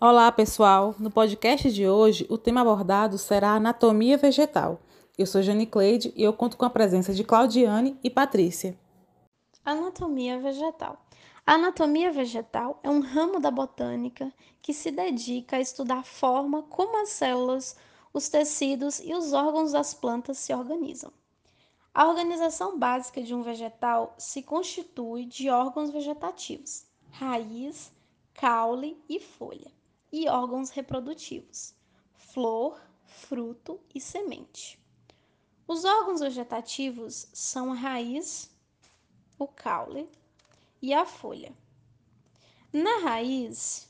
Olá, pessoal! No podcast de hoje, o tema abordado será anatomia vegetal. Eu sou Jane Cleide e eu conto com a presença de Claudiane e Patrícia. Anatomia vegetal. A anatomia vegetal é um ramo da botânica que se dedica a estudar a forma como as células, os tecidos e os órgãos das plantas se organizam. A organização básica de um vegetal se constitui de órgãos vegetativos, raiz, caule e folha e órgãos reprodutivos: flor, fruto e semente. Os órgãos vegetativos são a raiz, o caule e a folha. Na raiz,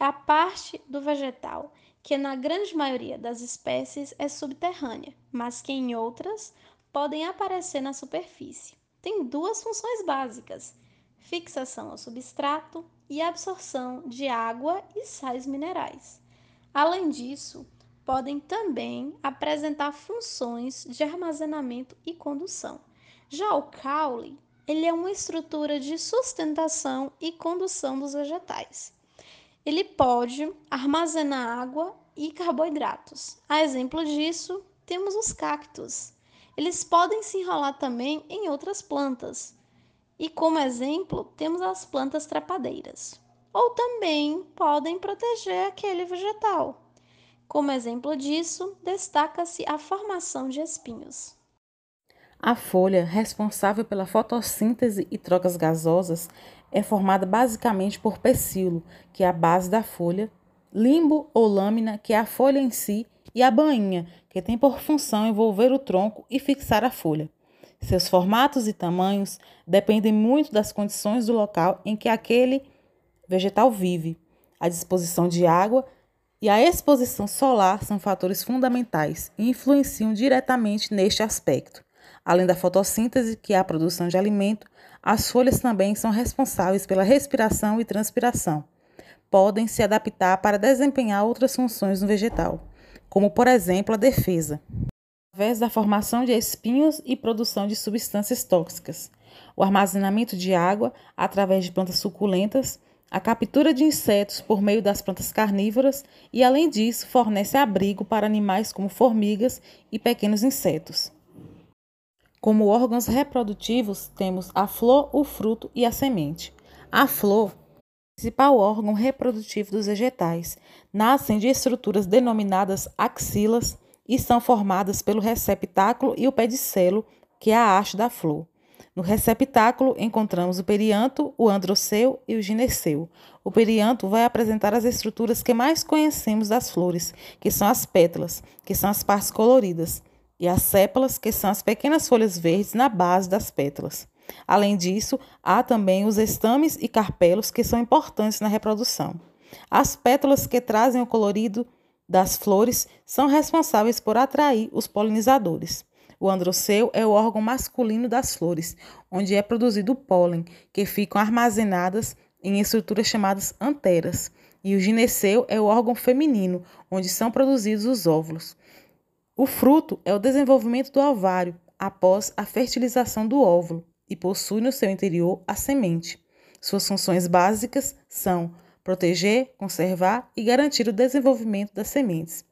é a parte do vegetal que, na grande maioria das espécies, é subterrânea, mas que em outras podem aparecer na superfície. Tem duas funções básicas: fixação ao substrato e absorção de água e sais minerais. Além disso, podem também apresentar funções de armazenamento e condução. Já o caule, ele é uma estrutura de sustentação e condução dos vegetais. Ele pode armazenar água e carboidratos. A exemplo disso, temos os cactos. Eles podem se enrolar também em outras plantas, e como exemplo, temos as plantas trepadeiras. Ou também podem proteger aquele vegetal. Como exemplo disso, destaca-se a formação de espinhos. A folha, responsável pela fotossíntese e trocas gasosas, é formada basicamente por pecíolo, que é a base da folha, limbo ou lâmina, que é a folha em si, e a bainha, que tem por função envolver o tronco e fixar a folha. Seus formatos e tamanhos dependem muito das condições do local em que aquele vegetal vive. A disposição de água e a exposição solar são fatores fundamentais e influenciam diretamente neste aspecto. Além da fotossíntese, que é a produção de alimento, as folhas também são responsáveis pela respiração e transpiração. Podem se adaptar para desempenhar outras funções no vegetal, como por exemplo a defesa através da formação de espinhos e produção de substâncias tóxicas, o armazenamento de água através de plantas suculentas, a captura de insetos por meio das plantas carnívoras e, além disso, fornece abrigo para animais como formigas e pequenos insetos. Como órgãos reprodutivos, temos a flor, o fruto e a semente. A flor, principal órgão reprodutivo dos vegetais, nascem de estruturas denominadas axilas e são formadas pelo receptáculo e o pedicelo, que é a haste da flor. No receptáculo encontramos o perianto, o androceu e o gineceu. O perianto vai apresentar as estruturas que mais conhecemos das flores, que são as pétalas, que são as partes coloridas, e as sépalas, que são as pequenas folhas verdes na base das pétalas. Além disso, há também os estames e carpelos que são importantes na reprodução. As pétalas que trazem o colorido das flores são responsáveis por atrair os polinizadores. O androceu é o órgão masculino das flores, onde é produzido o pólen, que ficam armazenadas em estruturas chamadas anteras. E o gineceu é o órgão feminino, onde são produzidos os óvulos. O fruto é o desenvolvimento do ovário após a fertilização do óvulo e possui no seu interior a semente. Suas funções básicas são proteger, conservar e garantir o desenvolvimento das sementes.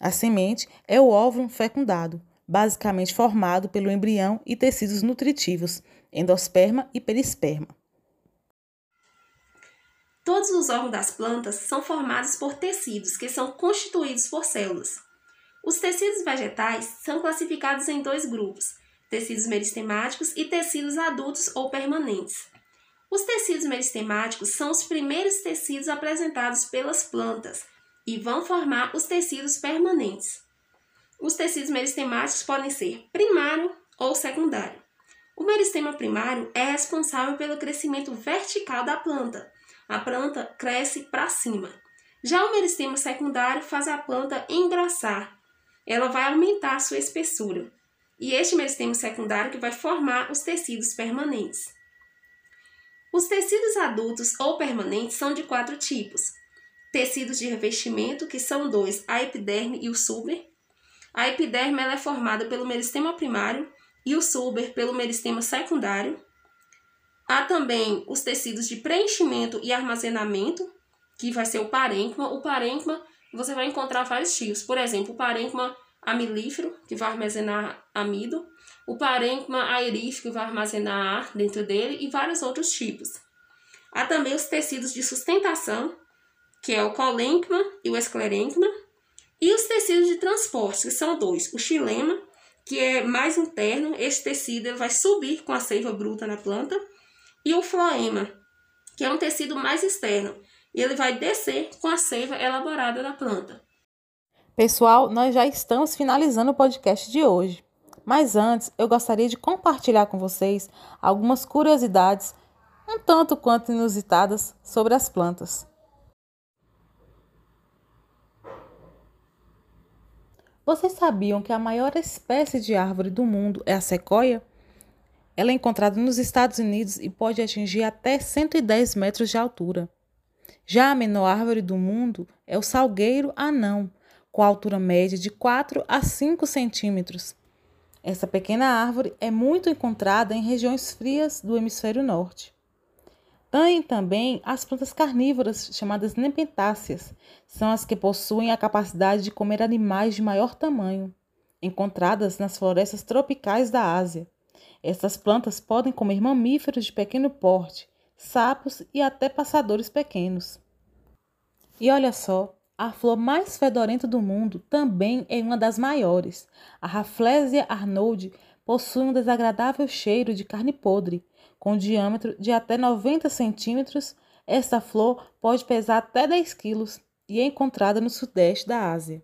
A semente é o óvulo fecundado, basicamente formado pelo embrião e tecidos nutritivos, endosperma e perisperma. Todos os órgãos das plantas são formados por tecidos que são constituídos por células. Os tecidos vegetais são classificados em dois grupos: tecidos meristemáticos e tecidos adultos ou permanentes. Os tecidos meristemáticos são os primeiros tecidos apresentados pelas plantas e vão formar os tecidos permanentes. Os tecidos meristemáticos podem ser primário ou secundário. O meristema primário é responsável pelo crescimento vertical da planta. A planta cresce para cima. Já o meristema secundário faz a planta engrossar. Ela vai aumentar a sua espessura. E este meristema secundário que vai formar os tecidos permanentes. Os tecidos adultos ou permanentes são de quatro tipos: tecidos de revestimento, que são dois, a epiderme e o suber. A epiderme é formada pelo meristema primário e o suber pelo meristema secundário. Há também os tecidos de preenchimento e armazenamento, que vai ser o parênquima. O parênquima você vai encontrar vários tipos. Por exemplo, o parênquima amilífero, que vai armazenar amido, o parênquima aerífero, que vai armazenar ar dentro dele, e vários outros tipos. Há também os tecidos de sustentação, que é o colênquima e o esclerênquima, e os tecidos de transporte, que são dois, o xilema, que é mais interno, esse tecido vai subir com a seiva bruta na planta, e o floema, que é um tecido mais externo, e ele vai descer com a seiva elaborada da planta. Pessoal, nós já estamos finalizando o podcast de hoje. Mas antes, eu gostaria de compartilhar com vocês algumas curiosidades, um tanto quanto inusitadas, sobre as plantas. Vocês sabiam que a maior espécie de árvore do mundo é a sequoia? Ela é encontrada nos Estados Unidos e pode atingir até 110 metros de altura. Já a menor árvore do mundo é o salgueiro anão, com altura média de 4 a 5 centímetros. Essa pequena árvore é muito encontrada em regiões frias do hemisfério norte. Tem também as plantas carnívoras, chamadas nepentáceas, são as que possuem a capacidade de comer animais de maior tamanho, encontradas nas florestas tropicais da Ásia. Estas plantas podem comer mamíferos de pequeno porte, sapos e até passadores pequenos. E olha só, a flor mais fedorenta do mundo também é uma das maiores. A Rafflesia arnold possui um desagradável cheiro de carne podre. Com diâmetro de até 90 centímetros, esta flor pode pesar até 10 quilos e é encontrada no sudeste da Ásia.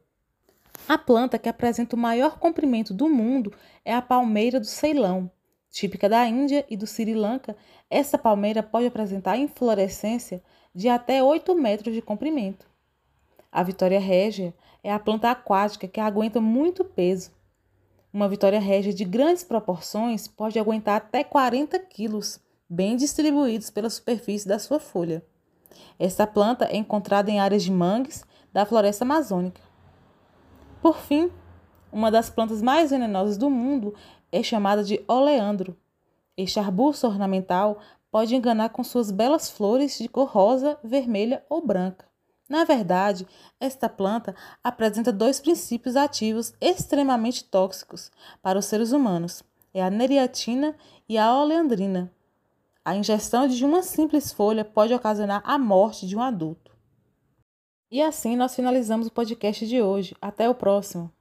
A planta que apresenta o maior comprimento do mundo é a palmeira do Ceilão. Típica da Índia e do Sri Lanka, essa palmeira pode apresentar inflorescência de até 8 metros de comprimento. A Vitória régia é a planta aquática que aguenta muito peso. Uma Vitória régia de grandes proporções pode aguentar até 40 quilos, bem distribuídos pela superfície da sua folha. Esta planta é encontrada em áreas de mangues da floresta amazônica. Por fim, uma das plantas mais venenosas do mundo é chamada de oleandro. Este arbusto ornamental pode enganar com suas belas flores de cor rosa, vermelha ou branca. Na verdade, esta planta apresenta dois princípios ativos extremamente tóxicos para os seres humanos: é a neriatina e a oleandrina. A ingestão de uma simples folha pode ocasionar a morte de um adulto. E assim nós finalizamos o podcast de hoje. Até o próximo.